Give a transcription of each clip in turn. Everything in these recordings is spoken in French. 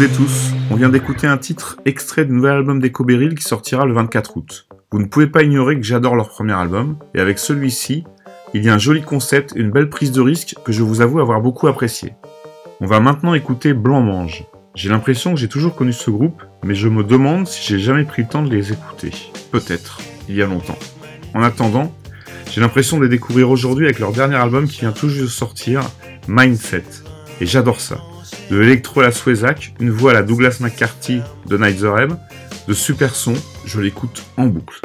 Et tous, on vient d'écouter un titre extrait du nouvel album des Beryl qui sortira le 24 août. Vous ne pouvez pas ignorer que j'adore leur premier album, et avec celui-ci, il y a un joli concept une belle prise de risque que je vous avoue avoir beaucoup apprécié. On va maintenant écouter Blanc Mange. J'ai l'impression que j'ai toujours connu ce groupe, mais je me demande si j'ai jamais pris le temps de les écouter. Peut-être, il y a longtemps. En attendant, j'ai l'impression de les découvrir aujourd'hui avec leur dernier album qui vient tout juste de sortir, Mindset. Et j'adore ça de Electro La Suezac, une voix à la Douglas McCarthy de Night the Reb, de super son, je l'écoute en boucle.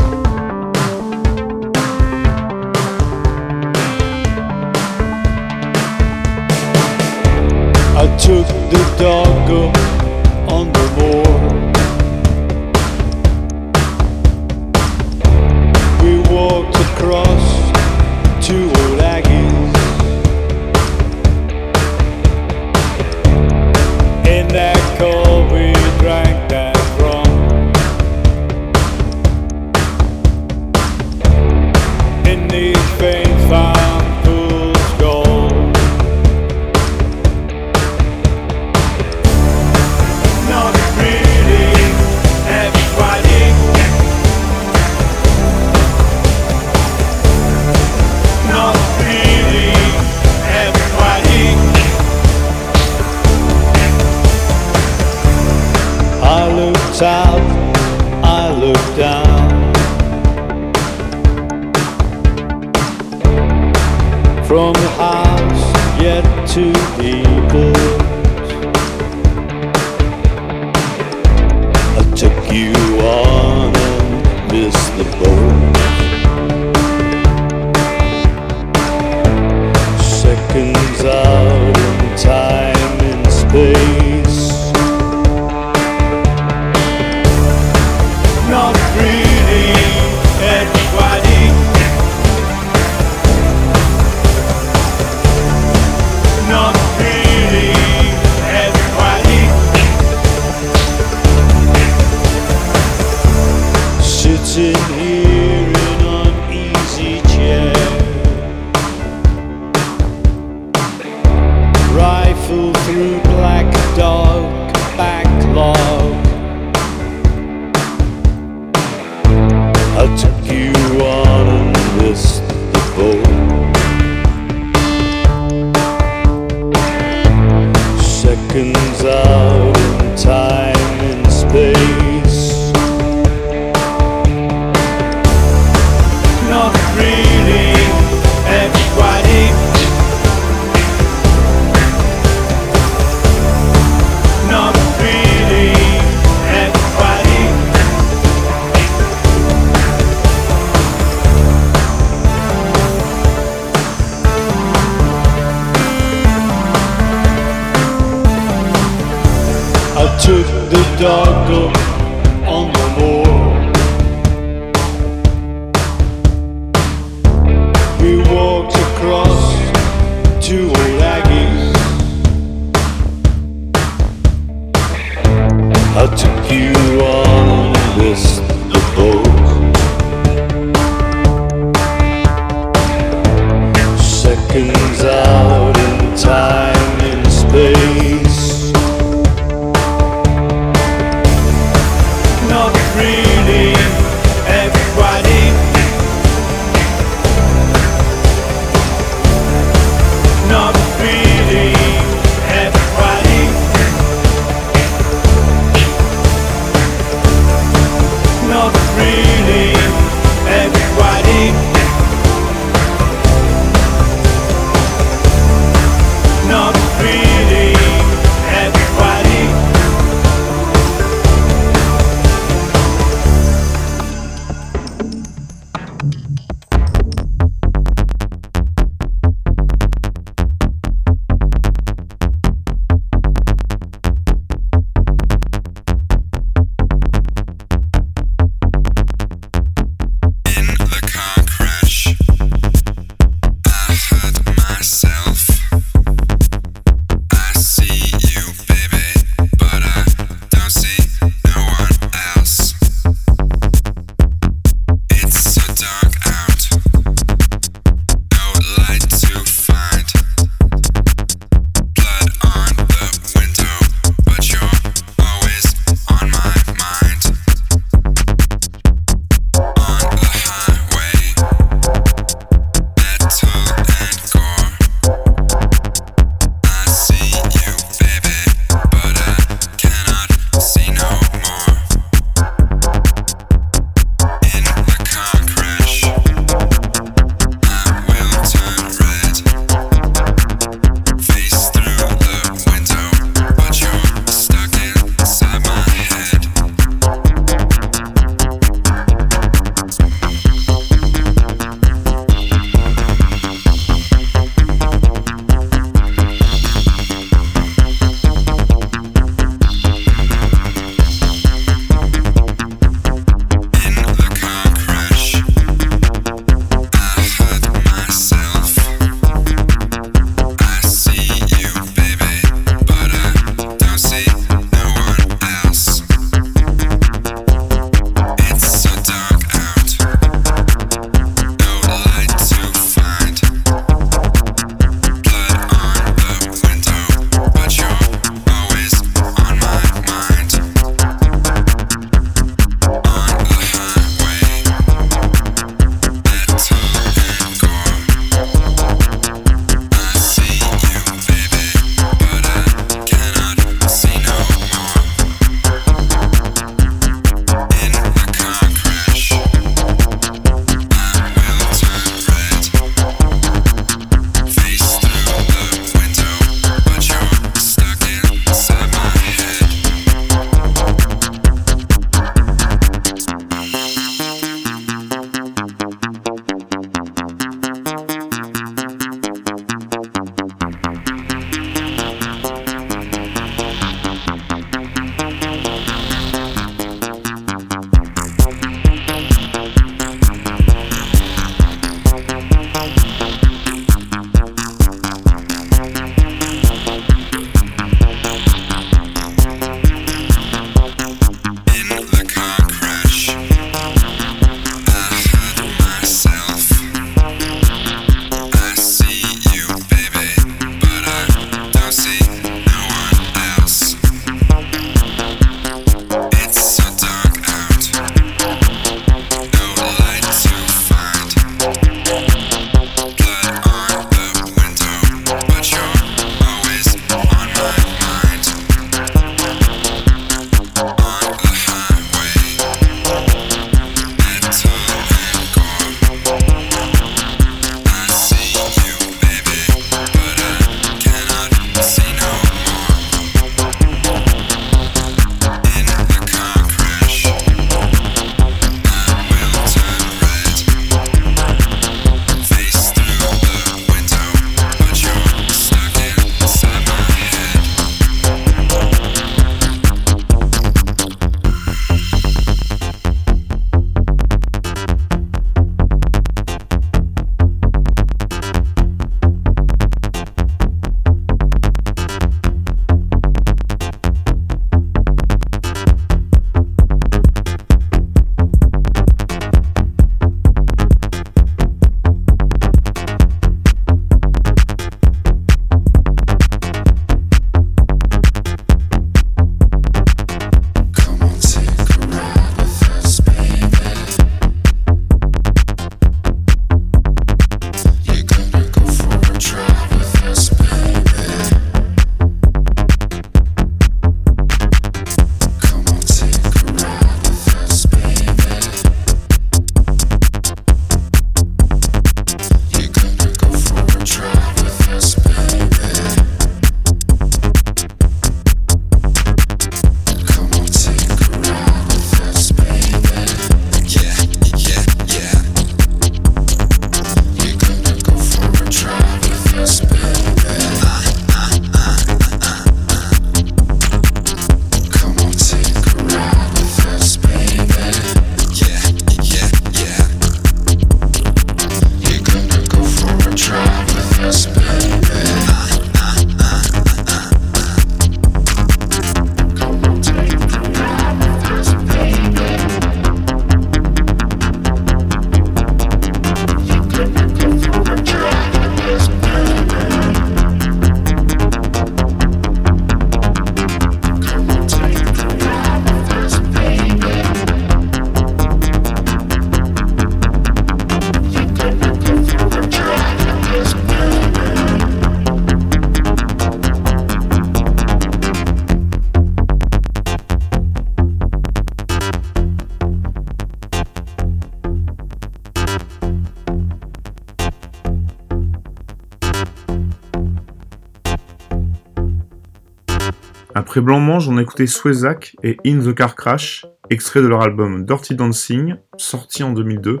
Après Blanc-Mange, on a écouté Swezak et In the Car Crash, extrait de leur album Dirty Dancing, sorti en 2002,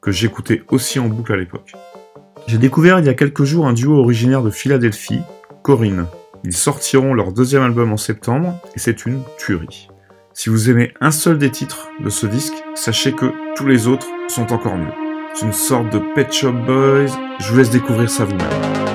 que j'écoutais aussi en boucle à l'époque. J'ai découvert il y a quelques jours un duo originaire de Philadelphie, Corinne. Ils sortiront leur deuxième album en septembre et c'est une tuerie. Si vous aimez un seul des titres de ce disque, sachez que tous les autres sont encore mieux. C'est une sorte de Pet Shop Boys, je vous laisse découvrir ça vous-même.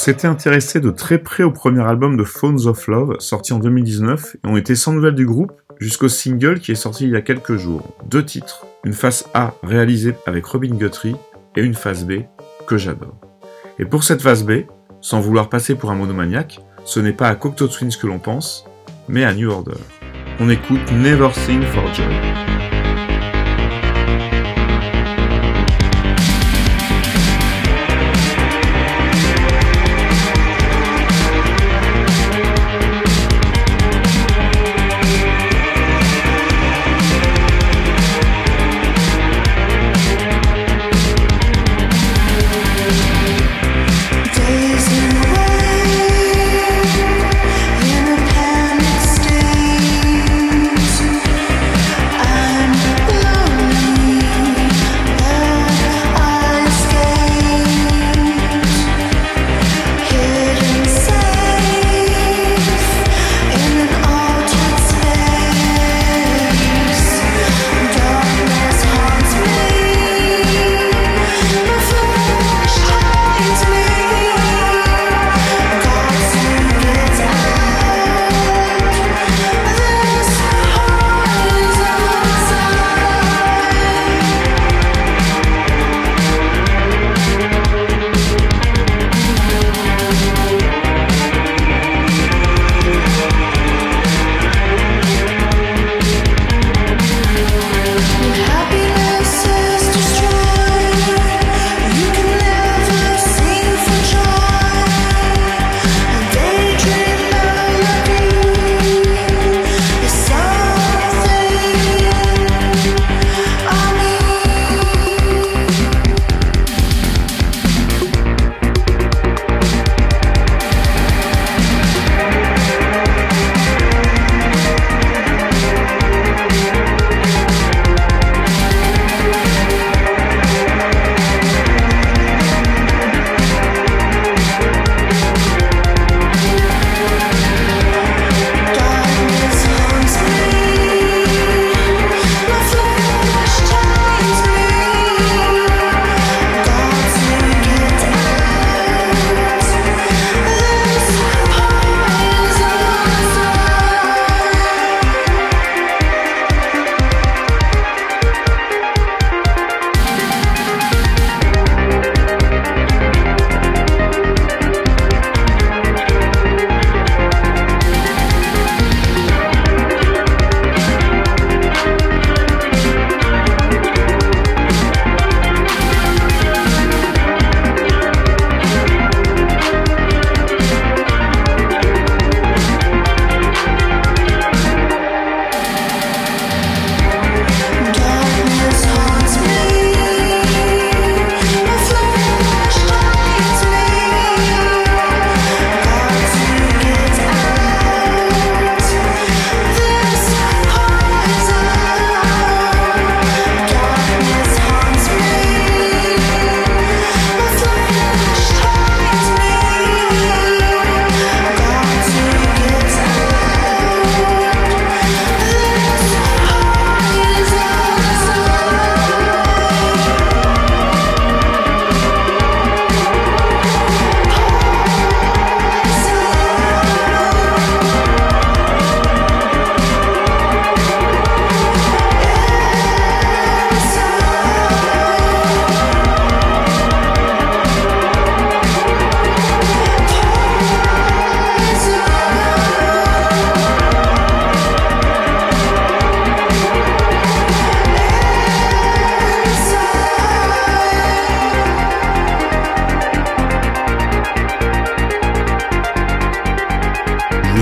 S'était intéressé de très près au premier album de Phones of Love, sorti en 2019, et ont été sans nouvelles du groupe jusqu'au single qui est sorti il y a quelques jours. Deux titres, une face A réalisée avec Robin Guthrie et une face B que j'adore. Et pour cette face B, sans vouloir passer pour un monomaniaque, ce n'est pas à Cocteau Twins que l'on pense, mais à New Order. On écoute Never Sing for Joy.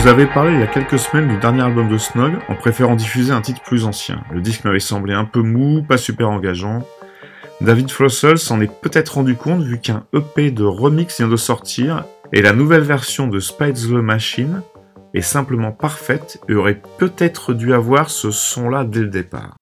Vous avais parlé il y a quelques semaines du dernier album de Snog en préférant diffuser un titre plus ancien. Le disque m'avait semblé un peu mou, pas super engageant. David Flossel s'en est peut-être rendu compte vu qu'un EP de remix vient de sortir et la nouvelle version de Spides the Machine est simplement parfaite et aurait peut-être dû avoir ce son-là dès le départ.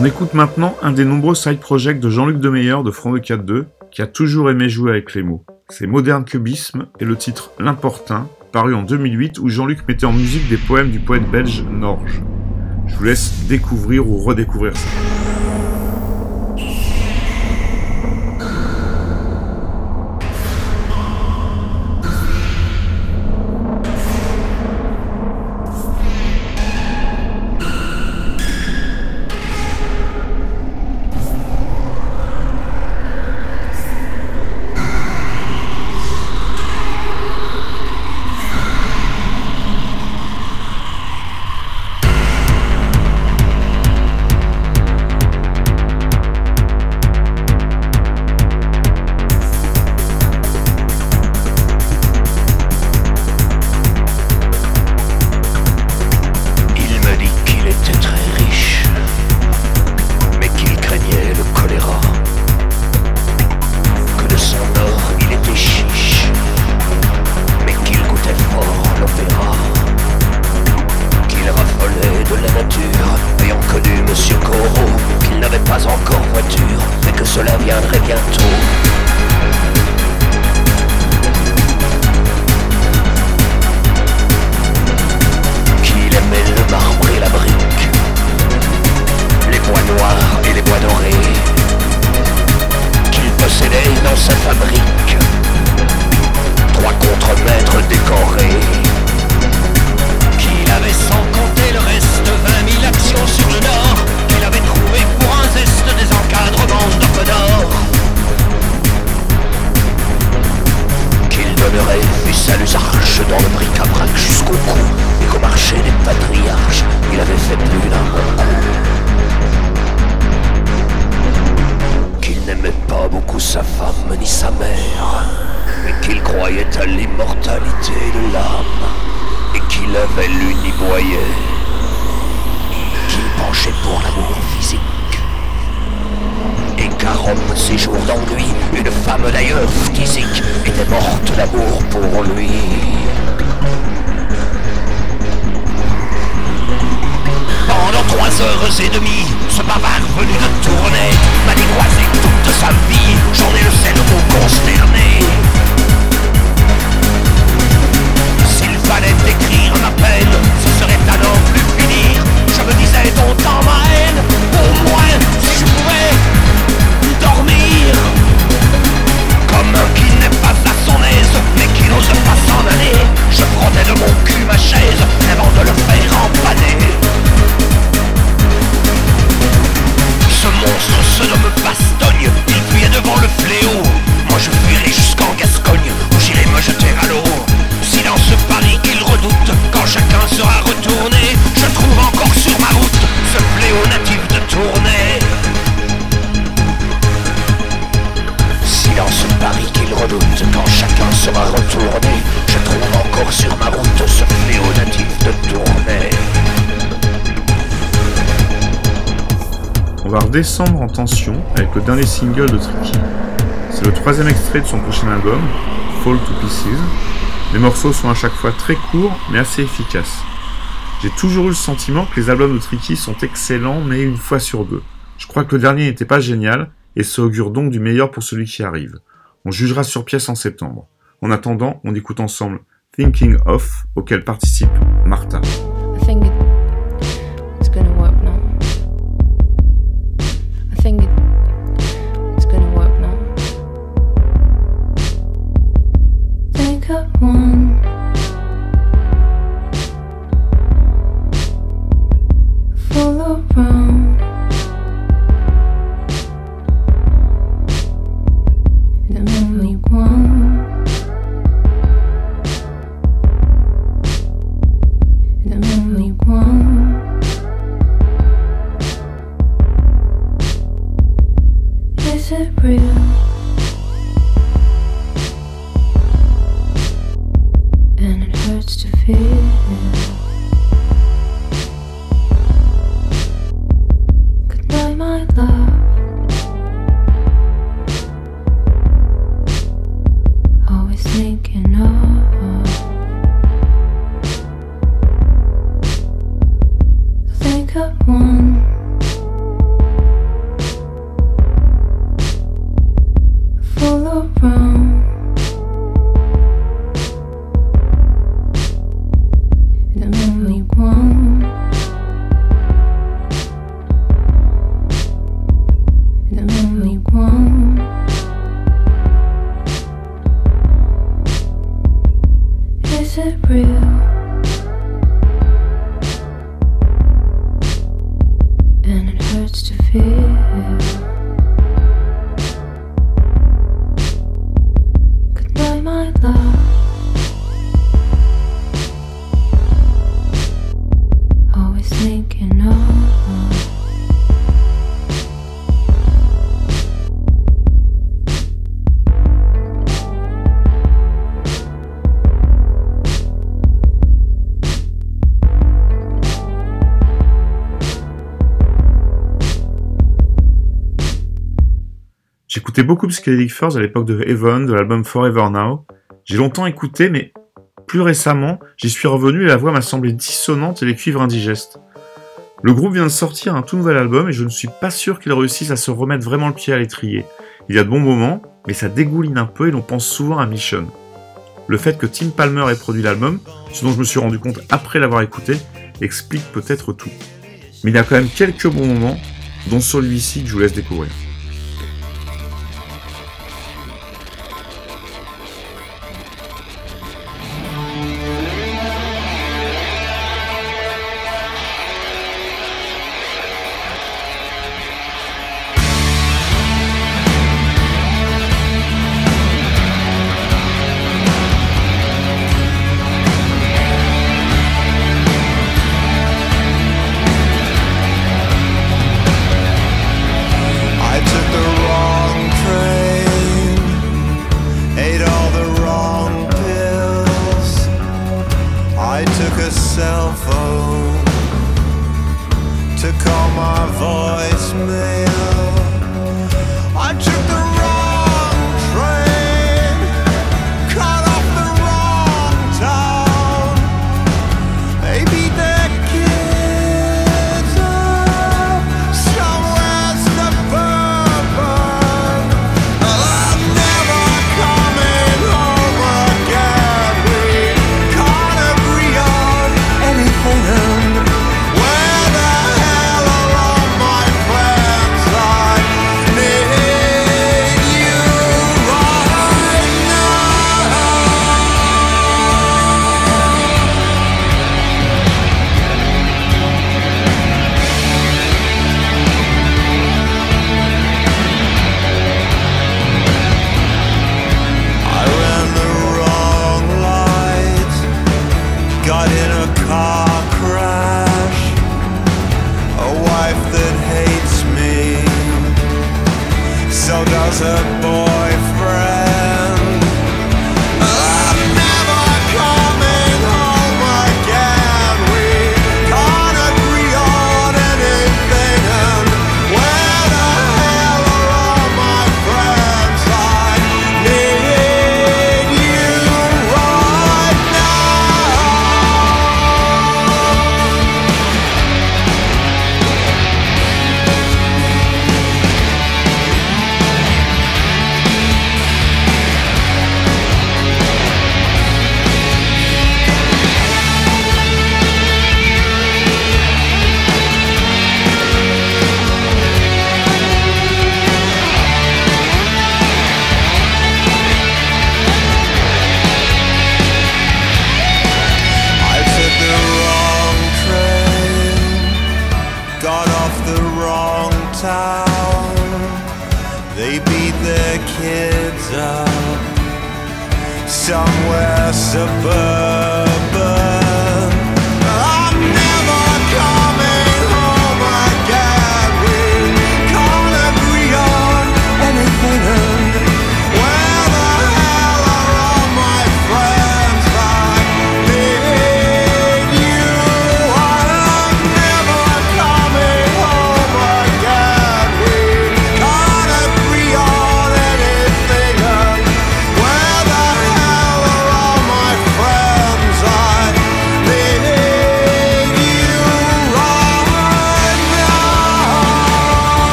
On écoute maintenant un des nombreux side projects de Jean-Luc Demeyer de Front de 4-2, qui a toujours aimé jouer avec les mots. C'est Modern Cubisme et le titre L'Importin, paru en 2008 où Jean-Luc mettait en musique des poèmes du poète belge Norge. Je vous laisse découvrir ou redécouvrir ça. Ni sa mère Mais qu'il croyait à l'immortalité de l'âme Et qu'il avait l'uniboyé Qu'il penchait pour l'amour physique et Rome, ses jours d'ennui, une femme d'ailleurs physique était morte d'amour pour lui. Pendant trois heures et demie, ce bavard venu de tourner m'a décroisé toute sa vie, j'en ai le cerveau consterné. S'il fallait écrire ma peine, ce serait à n'en plus finir. Je me disais, temps ma haine, au moins, si je pouvais dormir. Comme un qui n'est pas à son aise, mais qui n'ose pas s'en aller. Je frottais de mon cul ma chaise, avant de le faire empaner. Monstre se nomme Bastogne, il fuyait devant le fléau. Moi je fuirai jusqu'en Gascogne, où j'irai me jeter à l'eau. Silence Paris qu'il redoute, quand chacun sera retourné, je trouve encore sur ma route ce fléau natif de Tournai. Silence Paris qu'il redoute, quand chacun sera retourné, je trouve encore sur ma route ce fléau natif de Tournai. On va redescendre en tension avec le dernier single de Tricky. C'est le troisième extrait de son prochain album, Fall to Pieces. Les morceaux sont à chaque fois très courts mais assez efficaces. J'ai toujours eu le sentiment que les albums de Tricky sont excellents mais une fois sur deux. Je crois que le dernier n'était pas génial et ça augure donc du meilleur pour celui qui arrive. On jugera sur pièce en septembre. En attendant, on écoute ensemble Thinking Of auquel participe Martha. J'écoutais beaucoup Psychedelic Furs à l'époque de Heaven, de l'album Forever Now. J'ai longtemps écouté, mais plus récemment, j'y suis revenu et la voix m'a semblé dissonante et les cuivres indigestes. Le groupe vient de sortir un tout nouvel album et je ne suis pas sûr qu'ils réussissent à se remettre vraiment le pied à l'étrier. Il y a de bons moments, mais ça dégouline un peu et l'on pense souvent à Mission. Le fait que Tim Palmer ait produit l'album, ce dont je me suis rendu compte après l'avoir écouté, explique peut-être tout. Mais il y a quand même quelques bons moments, dont celui-ci que je vous laisse découvrir.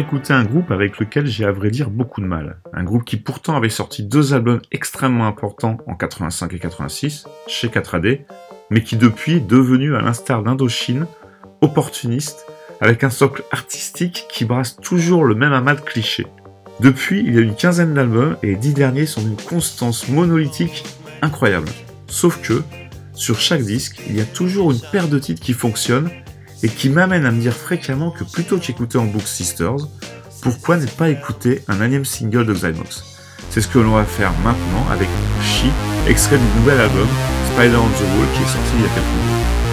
Écouter un groupe avec lequel j'ai à vrai dire beaucoup de mal. Un groupe qui pourtant avait sorti deux albums extrêmement importants en 85 et 86, chez 4AD, mais qui depuis est devenu, à l'instar d'Indochine, opportuniste, avec un socle artistique qui brasse toujours le même amas de clichés. Depuis, il y a une quinzaine d'albums et les dix derniers sont d'une constance monolithique incroyable. Sauf que, sur chaque disque, il y a toujours une paire de titres qui fonctionnent et qui m'amène à me dire fréquemment que plutôt qu'écouter en boucle Sisters, pourquoi ne pas écouter un énième single de Xymox C'est ce que l'on va faire maintenant avec She, extrait du nouvel album Spider on the Wall qui est sorti il y a quelques mois.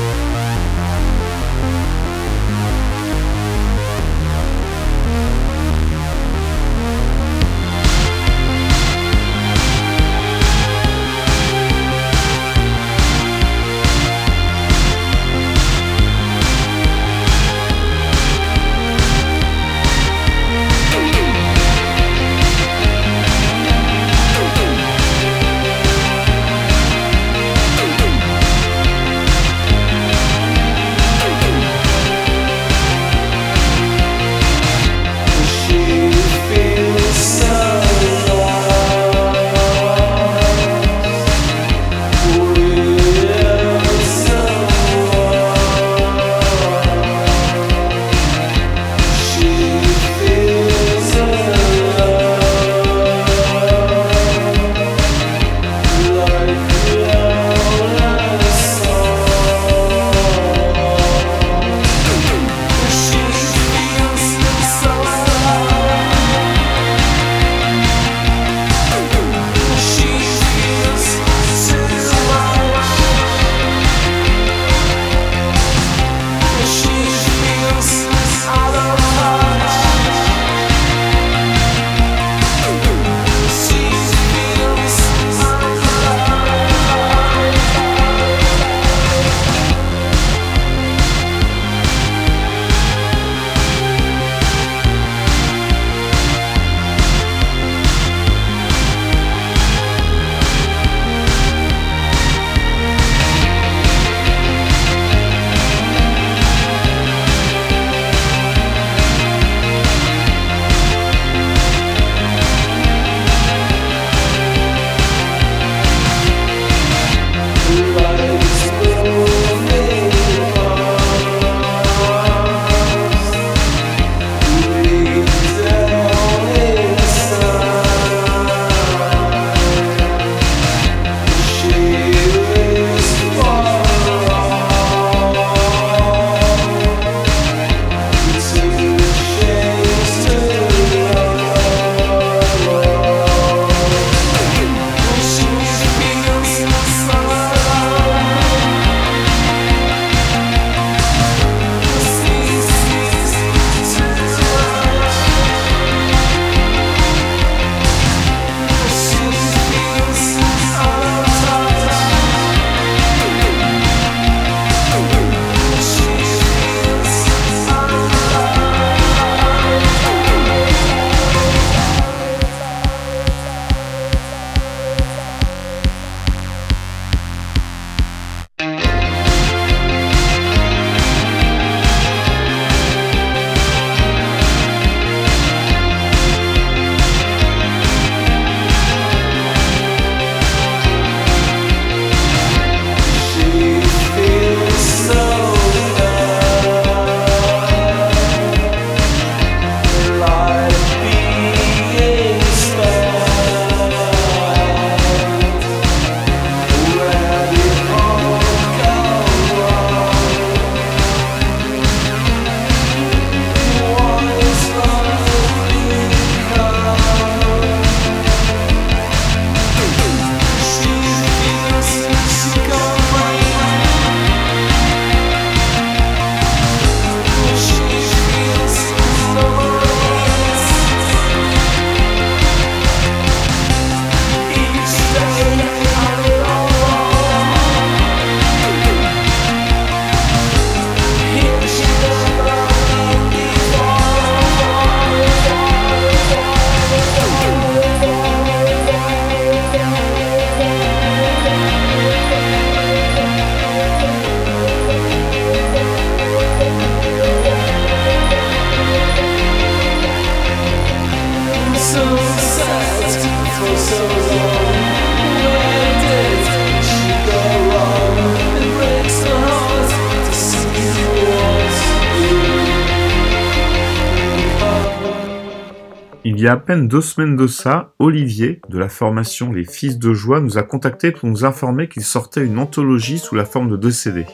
Y a à peine deux semaines de ça, Olivier, de la formation Les Fils de Joie, nous a contacté pour nous informer qu'il sortait une anthologie sous la forme de deux CD.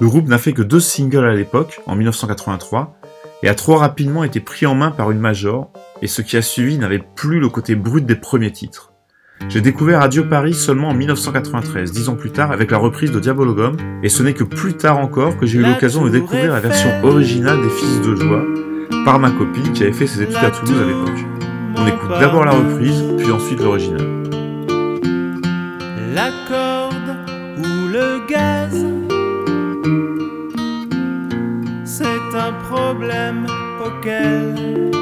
Le groupe n'a fait que deux singles à l'époque, en 1983, et a trop rapidement été pris en main par une major, et ce qui a suivi n'avait plus le côté brut des premiers titres. J'ai découvert Radio Paris seulement en 1993, dix ans plus tard, avec la reprise de Diabologum, et ce n'est que plus tard encore que j'ai eu l'occasion de découvrir la version originale des Fils de Joie, par ma copine qui avait fait ses études à Toulouse à l'époque. On écoute d'abord la reprise, puis ensuite l'original. La corde ou le gaz, c'est un problème auquel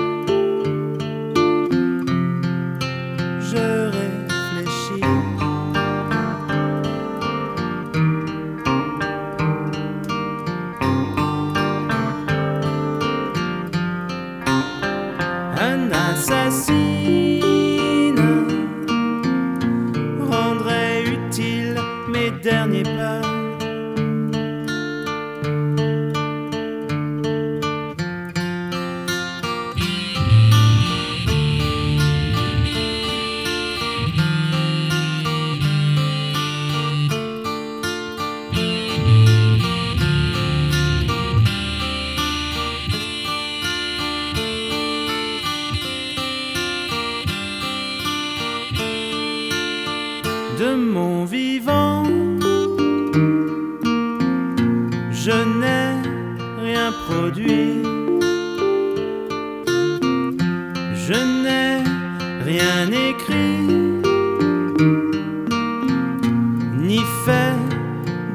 fait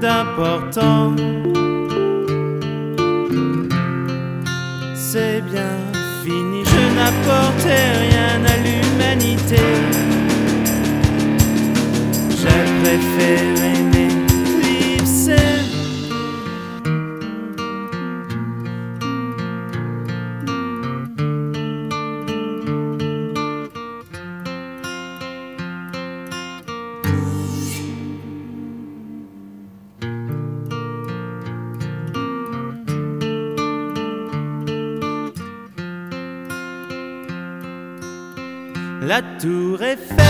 d'important. C'est bien fini, je n'apportais rien à l'humanité. J'ai préféré it fell.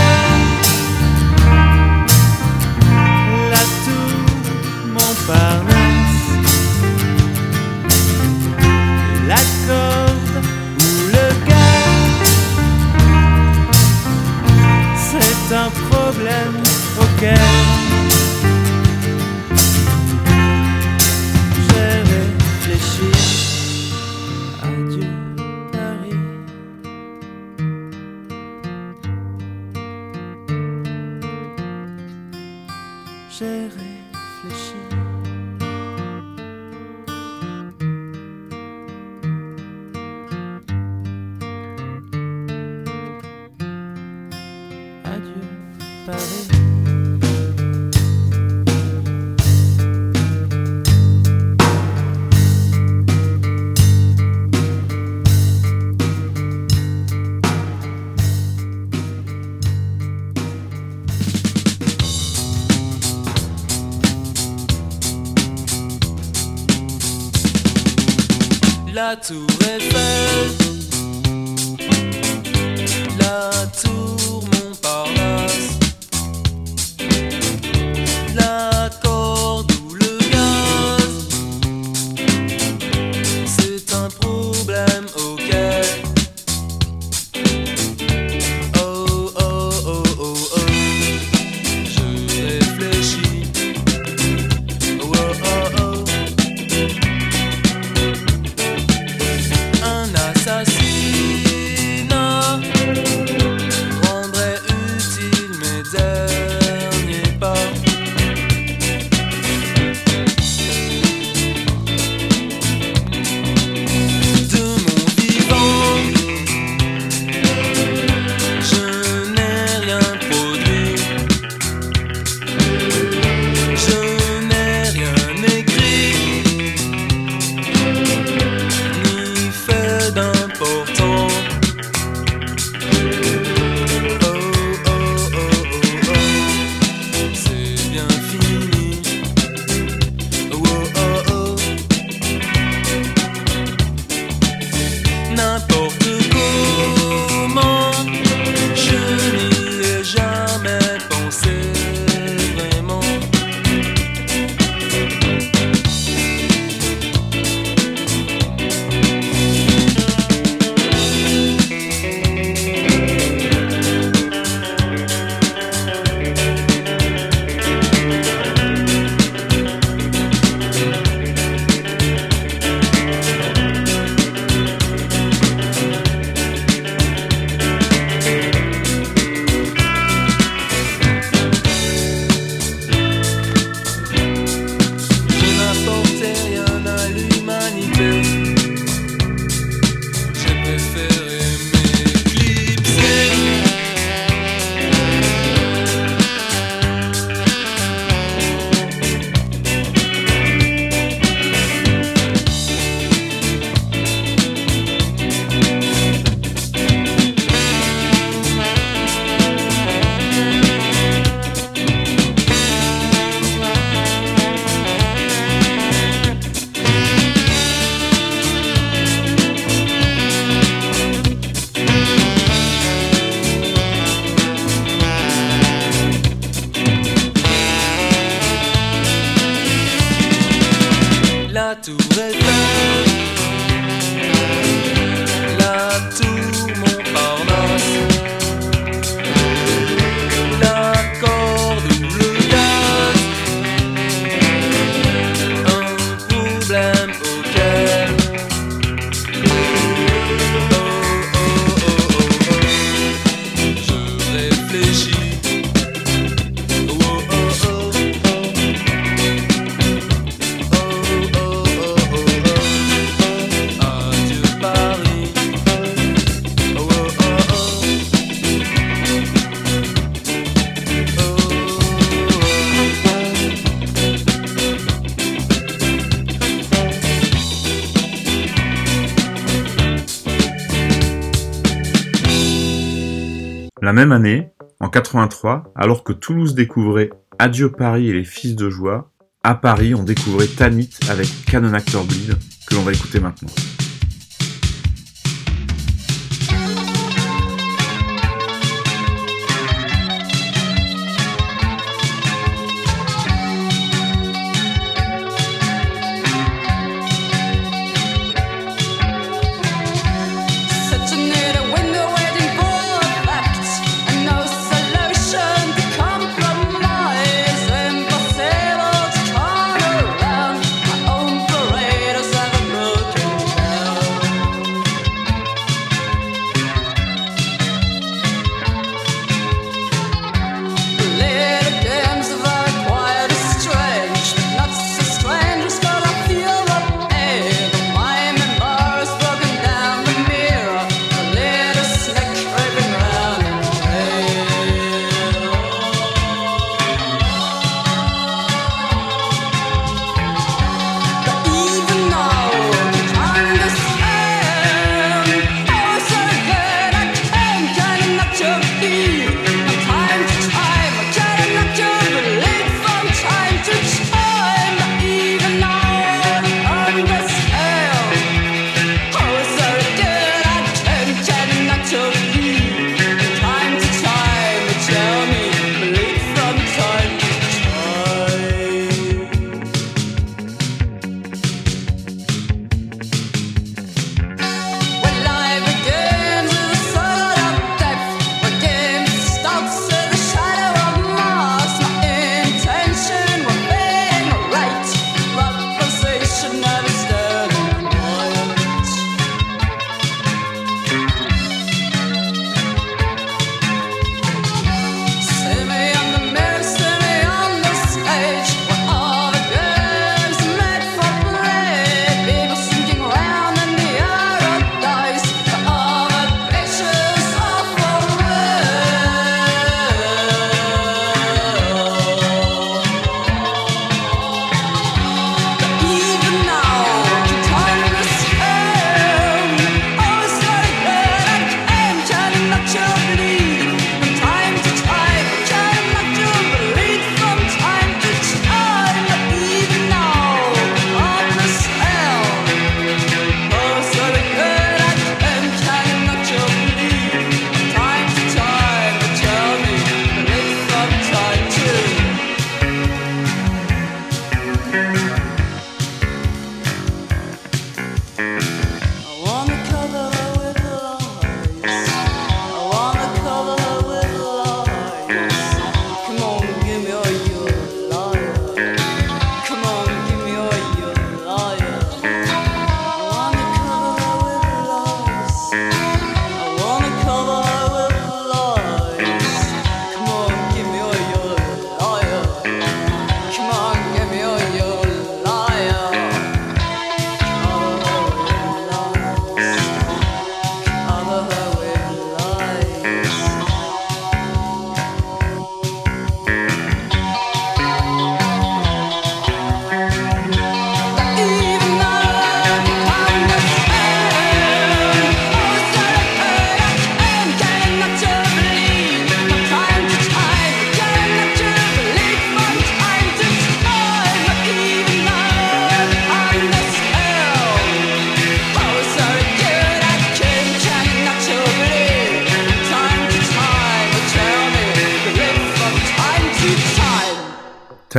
tout alors que Toulouse découvrait Adieu Paris et les Fils de Joie, à Paris on découvrait Tanit avec Canon Actor Bleed, que l'on va écouter maintenant.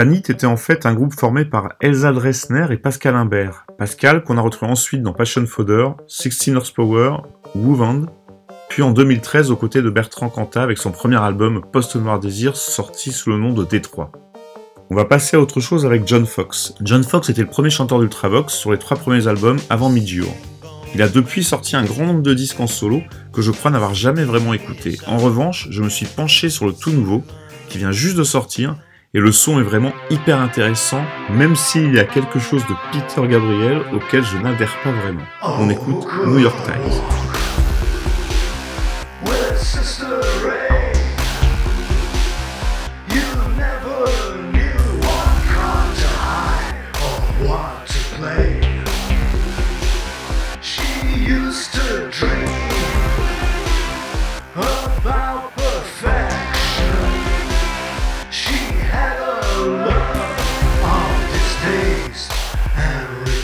Tanit était en fait un groupe formé par Elsa Dressner et Pascal Imbert. Pascal, qu'on a retrouvé ensuite dans Passion Fodder, Sixteen Horsepower, Woovand, puis en 2013 aux côtés de Bertrand Cantat avec son premier album Post Noir Désir sorti sous le nom de Détroit. On va passer à autre chose avec John Fox. John Fox était le premier chanteur d'Ultravox sur les trois premiers albums avant Midjour. Il a depuis sorti un grand nombre de disques en solo que je crois n'avoir jamais vraiment écouté. En revanche, je me suis penché sur le tout nouveau qui vient juste de sortir et le son est vraiment hyper intéressant, même s'il y a quelque chose de Peter Gabriel auquel je n'adhère pas vraiment. On écoute New York Times.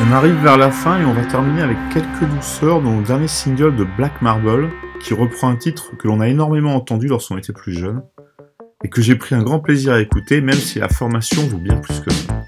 On arrive vers la fin et on va terminer avec quelques douceurs, dans le dernier single de Black Marble, qui reprend un titre que l'on a énormément entendu lorsqu'on était plus jeune, et que j'ai pris un grand plaisir à écouter, même si la formation vaut bien plus que ça.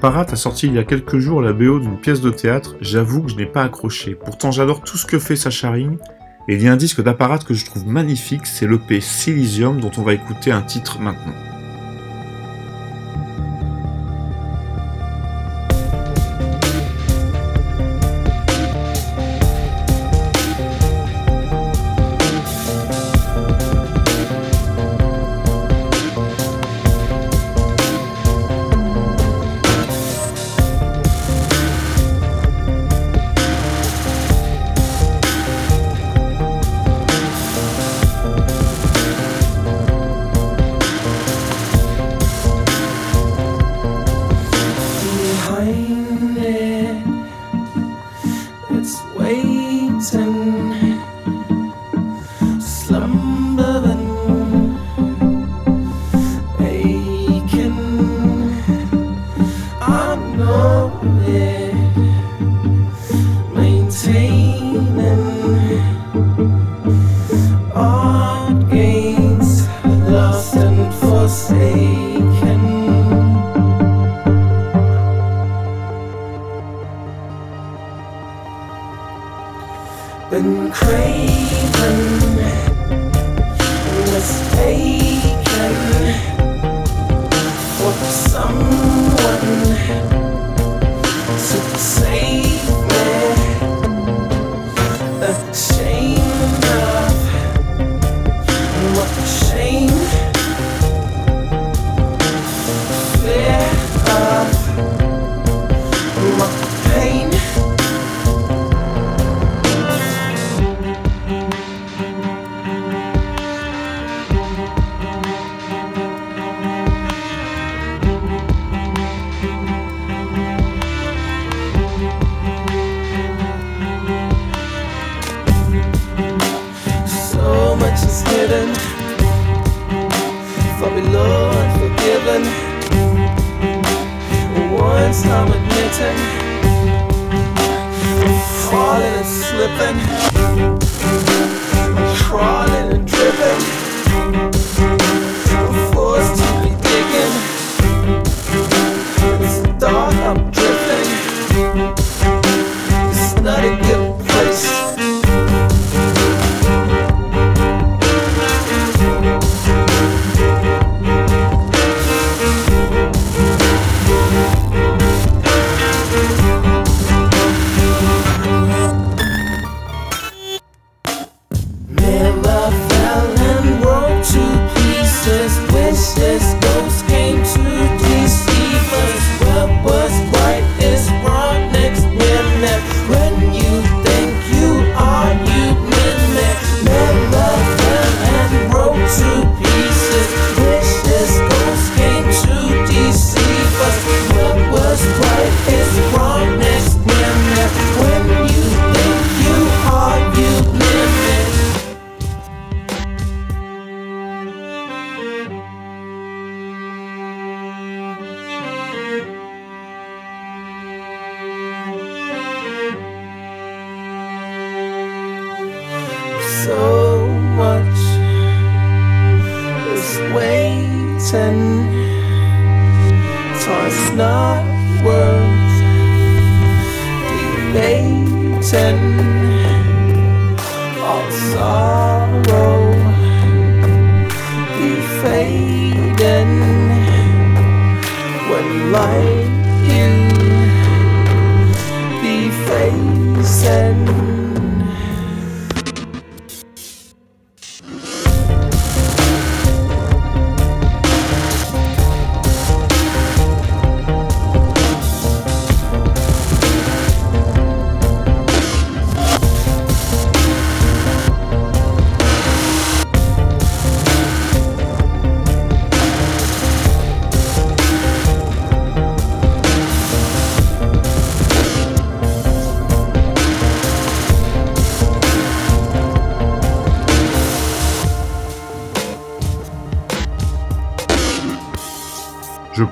Parat a sorti il y a quelques jours la BO d'une pièce de théâtre, j'avoue que je n'ai pas accroché. Pourtant j'adore tout ce que fait Sacharing, et il y a un disque d'apparat que je trouve magnifique, c'est l'EP Silisium dont on va écouter un titre maintenant.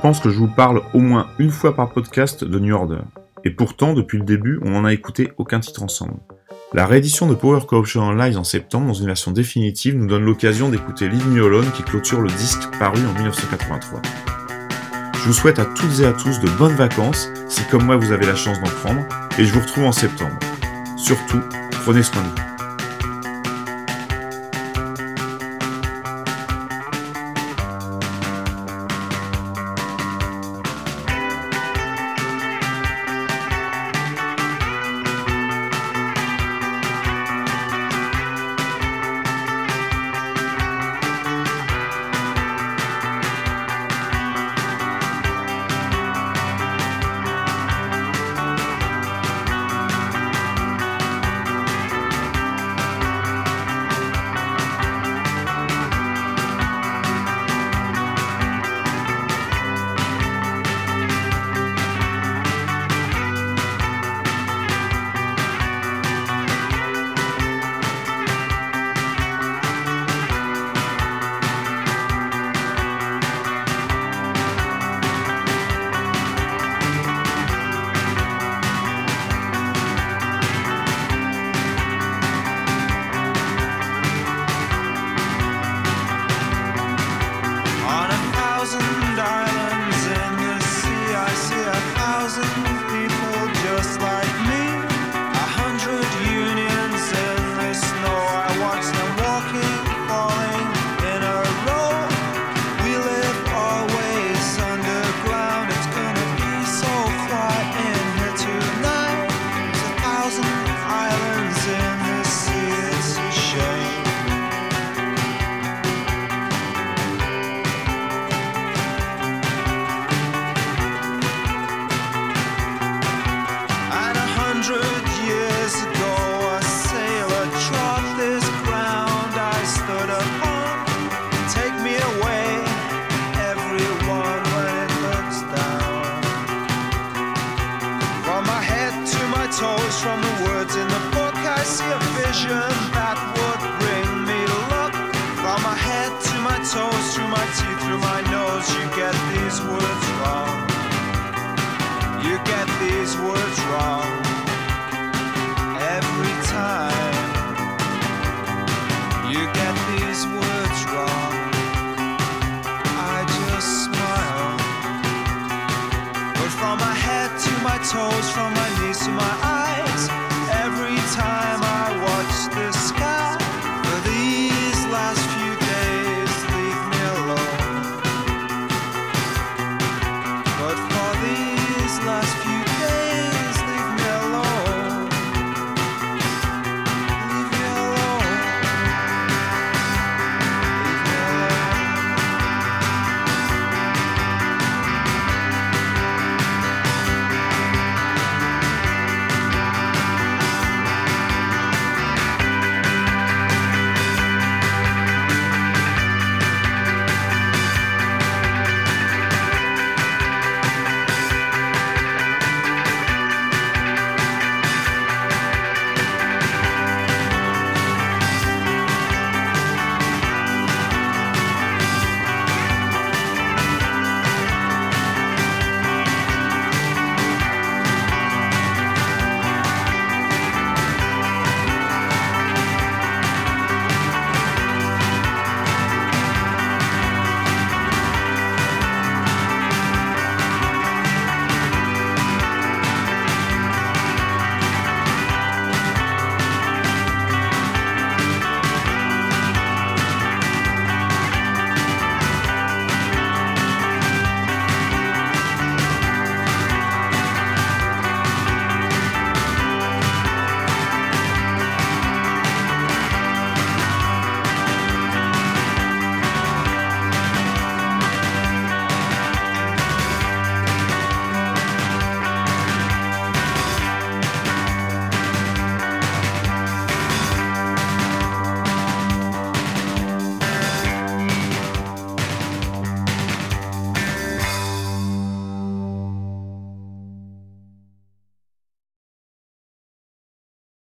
Pense que je vous parle au moins une fois par podcast de New Order. Et pourtant, depuis le début, on n'en a écouté aucun titre ensemble. La réédition de Power Corruption Live en septembre dans une version définitive nous donne l'occasion d'écouter Leave Me Alone qui clôture le disque paru en 1983. Je vous souhaite à toutes et à tous de bonnes vacances si comme moi vous avez la chance d'en prendre et je vous retrouve en septembre. Surtout, prenez soin de vous.